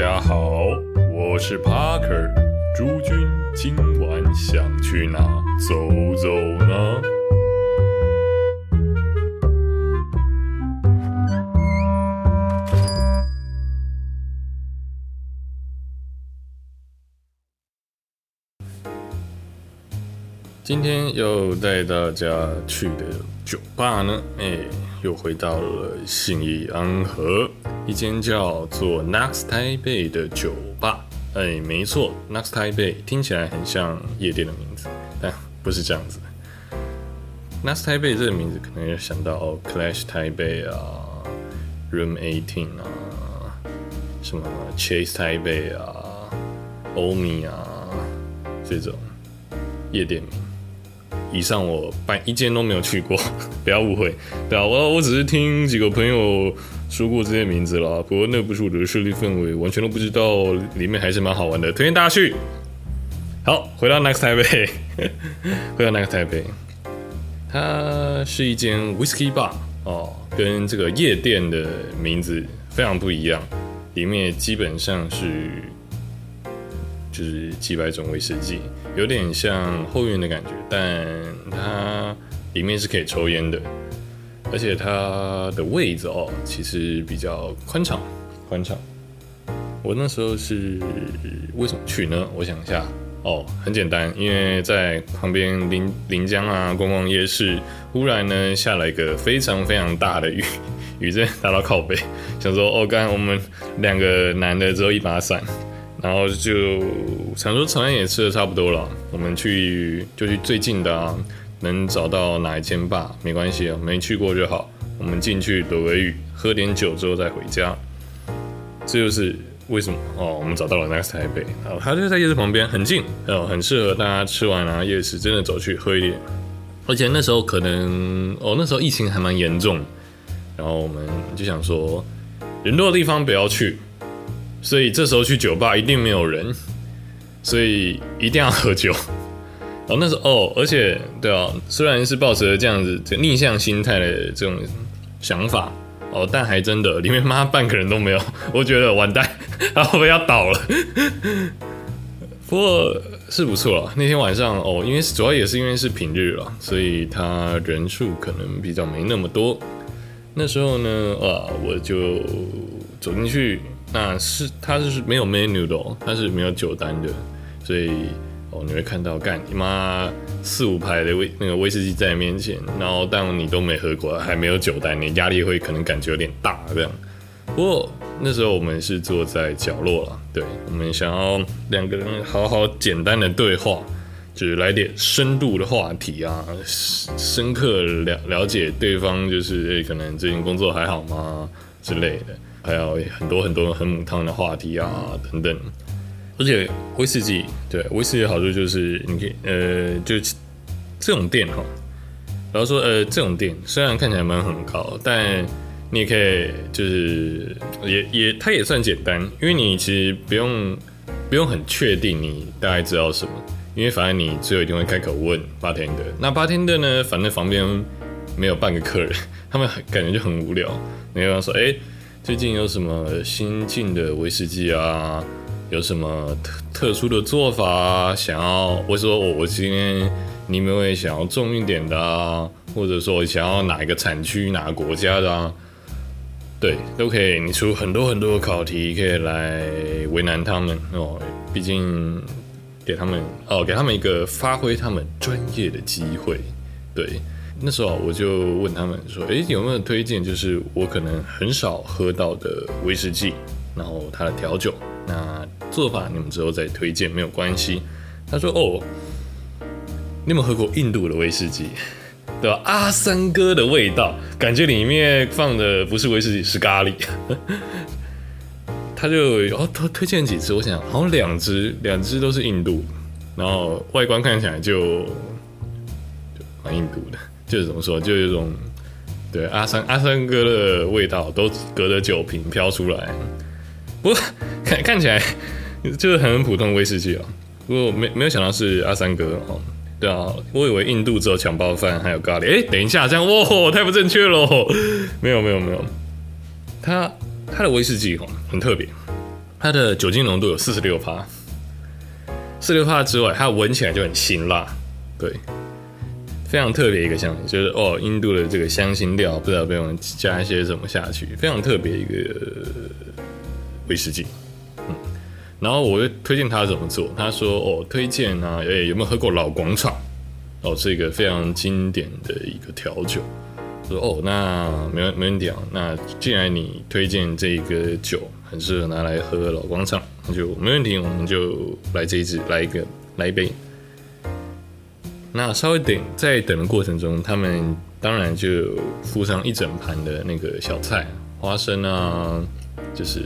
大家好，我是 Parker。诸君今晚想去哪走走呢？今天要带大家去的酒吧呢，哎，又回到了信义安和一间叫做 Next Taipei 的酒吧。哎，没错，Next Taipei 听起来很像夜店的名字，但不是这样子。Next Taipei 这个名字可能要想到，Clash Taipei 啊，Room Eighteen 啊，什么 Chase Taipei 啊，欧米啊，这种夜店名。以上我半一间都没有去过，不要误会。对啊，我我只是听几个朋友说过这些名字了，不过那不是我的势力氛围，完全都不知道，里面还是蛮好玩的，推荐大家去。好，回到 Next 台北，回到 Next 台北，它是一间 Whisky Bar 哦，跟这个夜店的名字非常不一样，里面基本上是就是几百种威士忌。有点像后院的感觉，但它里面是可以抽烟的，而且它的位置哦，其实比较宽敞，宽敞。我那时候是为什么去呢？我想一下，哦，很简单，因为在旁边临临江啊，逛逛夜市，忽然呢下了一个非常非常大的雨，雨真打到靠背，想说哦，刚才我们两个男的只有一把伞。然后就想说，早餐也吃的差不多了，我们去就去最近的啊，能找到哪一间吧，没关系啊，没去过就好。我们进去躲个雨，喝点酒之后再回家。这就是为什么哦，我们找到了 Next 台北，哦，它就在夜市旁边，很近，哦，很适合大家吃完啊夜市真的走去喝一点。而且那时候可能哦，那时候疫情还蛮严重，然后我们就想说，人多的地方不要去。所以这时候去酒吧一定没有人，所以一定要喝酒。哦，那时候哦，而且对啊，虽然是抱着这样子逆向心态的这种想法哦，但还真的里面妈半个人都没有，我觉得完蛋，然后我要倒了？不过是不错了。那天晚上哦，因为主要也是因为是平日了，所以他人数可能比较没那么多。那时候呢，啊，我就走进去。那是它就是没有 menu 的哦，它是没有酒单的，所以哦你会看到干你妈四五排的威那个威士忌在你面前，然后但你都没喝过，还没有酒单，你压力会可能感觉有点大这样。不过那时候我们是坐在角落了，对我们想要两个人好好简单的对话，就是来点深度的话题啊，深刻了了解对方，就是可能最近工作还好吗之类的。还有很多很多很母汤的话题啊，等等。而且威士忌，对威士忌的好处就是，你可以呃，就这种店哈，然后说呃，这种店虽然看起来门很高，但你也可以就是也也它也算简单，因为你其实不用不用很确定你大概知道什么，因为反正你最后一定会开口问八天的。那八天的呢，反正旁边没有半个客人，他们感觉就很无聊。你要说哎。最近有什么新进的威士忌啊？有什么特特殊的做法啊？想要，或者说我我今天你们会想要重一点的啊？或者说想要哪一个产区、哪个国家的啊？对，都可以。你出很多很多的考题，可以来为难他们哦。毕竟给他们哦，给他们一个发挥他们专业的机会。对。那时候我就问他们说：“诶，有没有推荐？就是我可能很少喝到的威士忌，然后它的调酒，那做法你们之后再推荐没有关系。”他说：“哦，你有没有喝过印度的威士忌？对吧？阿三哥的味道，感觉里面放的不是威士忌，是咖喱。”他就哦推推荐几支，我想好像两支，两支都是印度，然后外观看起来就就蛮印度的。就是怎么说，就有一种对阿三阿三哥的味道，都隔着酒瓶飘出来。不过看看起来 就是很普通威士忌哦。不过没没有想到是阿三哥哦。对啊，我以为印度只有抢包饭还有咖喱。哎，等一下，这样哇，太不正确了。没有没有没有，他他的威士忌哦很特别，它的酒精浓度有四十六帕，四十六帕之外，它闻起来就很辛辣，对，非常特别一个香，就是哦，印度的这个香辛料不知道被我们加一些什么下去，非常特别一个威士忌。嗯，然后我就推荐他怎么做，他说哦，推荐啊，诶，有没有喝过老广场？哦，是一个非常经典的一个调酒。说哦，那没问没问题啊，那既然你推荐这个酒。很适合拿来喝老广场，那就没问题，我们就来这一支，来一个，来一杯。那稍微等，在等的过程中，他们当然就附上一整盘的那个小菜，花生啊，就是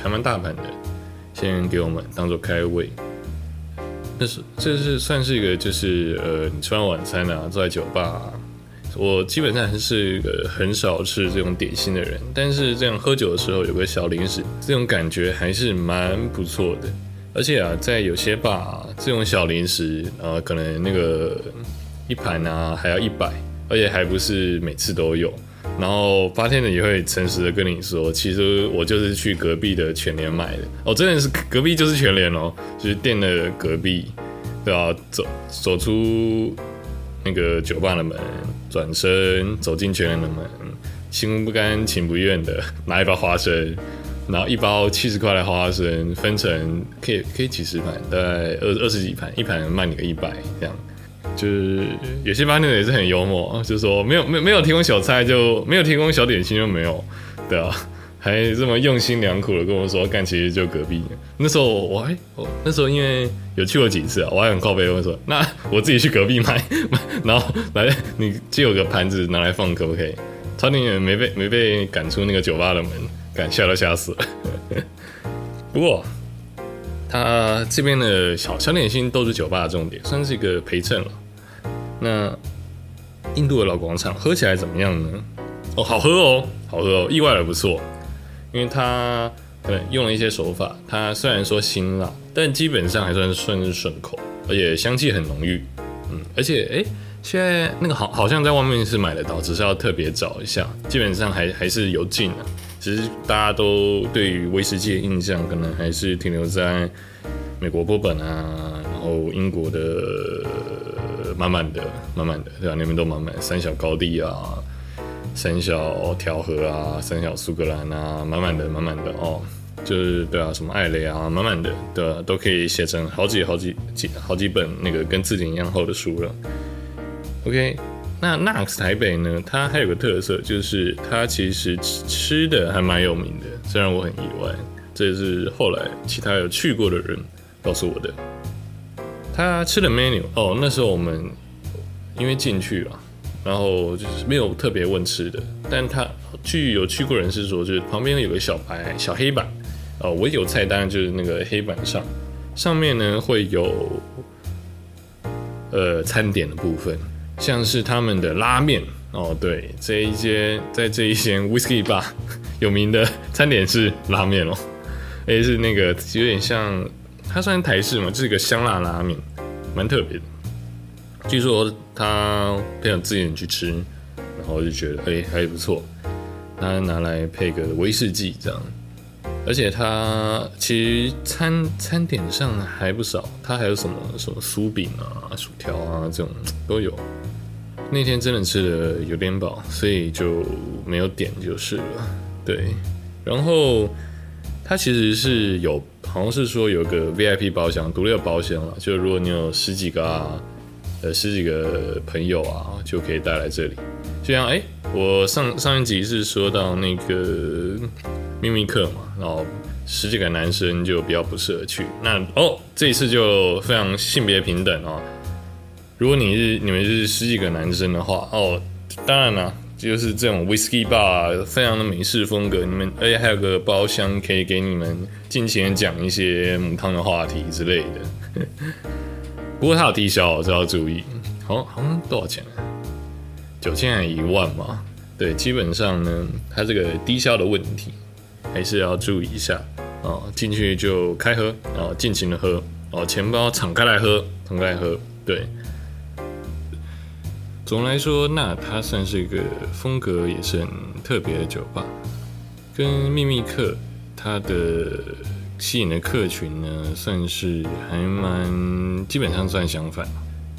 还蛮大盘的，先给我们当做开胃。那是这是算是一个，就是呃，你吃完晚餐啊，坐在酒吧。我基本上还是一个很少吃这种点心的人，但是这样喝酒的时候有个小零食，这种感觉还是蛮不错的。而且啊，在有些吧，这种小零食啊，可能那个一盘啊还要一百，而且还不是每次都有。然后八天的也会诚实的跟你说，其实我就是去隔壁的全联买的。哦，真的是隔壁就是全联哦，就是店的隔壁，对啊，走走出。那个酒吧的门，转身走进全联的门，心不甘情不愿的 拿一包花生，然后一包七十块的花生分成可以可以几十盘，大概二二十几盘，一盘卖你个一百这样。就是有些吧店也是很幽默，就是说没有没没有提供小菜就没有提供小点心就没有，对啊。还这么用心良苦的跟我说，干其实就隔壁。那时候我还，我那时候因为有去过几次啊，我还很靠背问说，那我自己去隔壁买，然后来你借我个盘子拿来放可不可以？差点没被没被赶出那个酒吧的门，赶吓都吓死了。不过他这边的小小点心都是酒吧的重点，算是一个陪衬了。那印度的老广场喝起来怎么样呢？哦，好喝哦，好喝哦，意外的不错。因为它对用了一些手法，它虽然说辛辣，但基本上还算是算是顺口，而且香气很浓郁。嗯，而且哎，现在那个好好像在外面是买得到，只是要特别找一下。基本上还还是有进的，其实大家都对于威士忌的印象可能还是停留在美国波本啊，然后英国的满满的满满的，对啊？那边都满满三小高地啊。三小调和啊，三小苏格兰啊，满满的，满满的哦，就是对啊，什么艾雷啊，满满的，对啊，都可以写成好几好几几好几本那个跟字典一样厚的书了。OK，那 Nax 台北呢，它还有个特色，就是它其实吃的还蛮有名的，虽然我很意外，这也是后来其他有去过的人告诉我的。他吃的 menu 哦，那时候我们因为进去了。然后就是没有特别问吃的，但他据有去过人士说，就是旁边有个小白小黑板，哦，我有菜单，就是那个黑板上，上面呢会有，呃，餐点的部分，像是他们的拉面，哦，对，这一间在这一间 whisky bar 有名的餐点是拉面哦，诶，是那个有点像，它算台式嘛，就是一个香辣拉面，蛮特别的。据说他配上自己去吃，然后就觉得哎还不错，他拿来配个威士忌这样，而且他其实餐餐点上还不少，他还有什么什么酥饼啊、薯条啊这种都有。那天真的吃的有点饱，所以就没有点就是了。对，然后他其实是有，好像是说有个 VIP 包厢，独立的包厢了，就如果你有十几个啊。呃，十几个朋友啊，就可以带来这里。就像哎，我上上一集是说到那个秘密课嘛，然后十几个男生就比较不适合去。那哦，这一次就非常性别平等哦。如果你是你们是十几个男生的话，哦，当然了，就是这种 whisky bar 非常的美式风格。你们而且还有个包厢可以给你们尽情讲一些母汤的话题之类的。不过它有低消，这要注意。好，好像多少钱？九千还一万嘛？对，基本上呢，它这个低消的问题还是要注意一下哦。进去就开喝，哦，尽情的喝，哦，钱包敞开来喝，敞开来喝。对，总的来说，那它算是一个风格也是很特别的酒吧，跟秘密客它的吸引的客群呢，算是还蛮基本上算相反。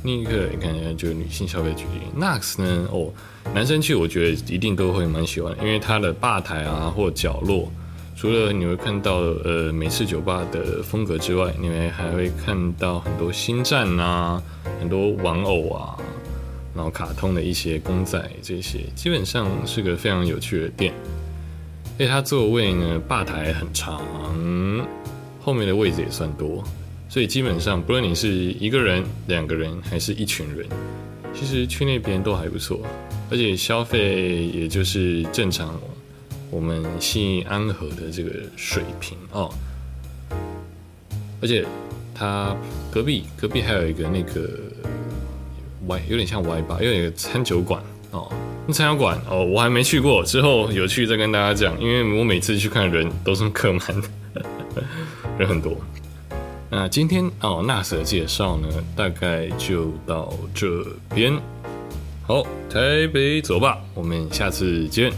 另一个你看一下，就是女性消费距离，Nax 呢，哦，男生去我觉得一定都会蛮喜欢，因为它的吧台啊或角落，除了你会看到呃美式酒吧的风格之外，你们还会看到很多星战啊，很多玩偶啊，然后卡通的一些公仔这些，基本上是个非常有趣的店。因为它座位呢，吧台很长，后面的位置也算多，所以基本上不论你是一个人、两个人还是一群人，其实去那边都还不错，而且消费也就是正常我们信安和的这个水平哦。而且它隔壁隔壁还有一个那个 Y，有点像 Y 吧，因为有个餐酒馆哦。那餐酒馆哦，我还没去过，之后有去再跟大家讲。因为我每次去看人都是客满的，人很多。那今天哦纳什的介绍呢，大概就到这边。好，台北走吧，我们下次见。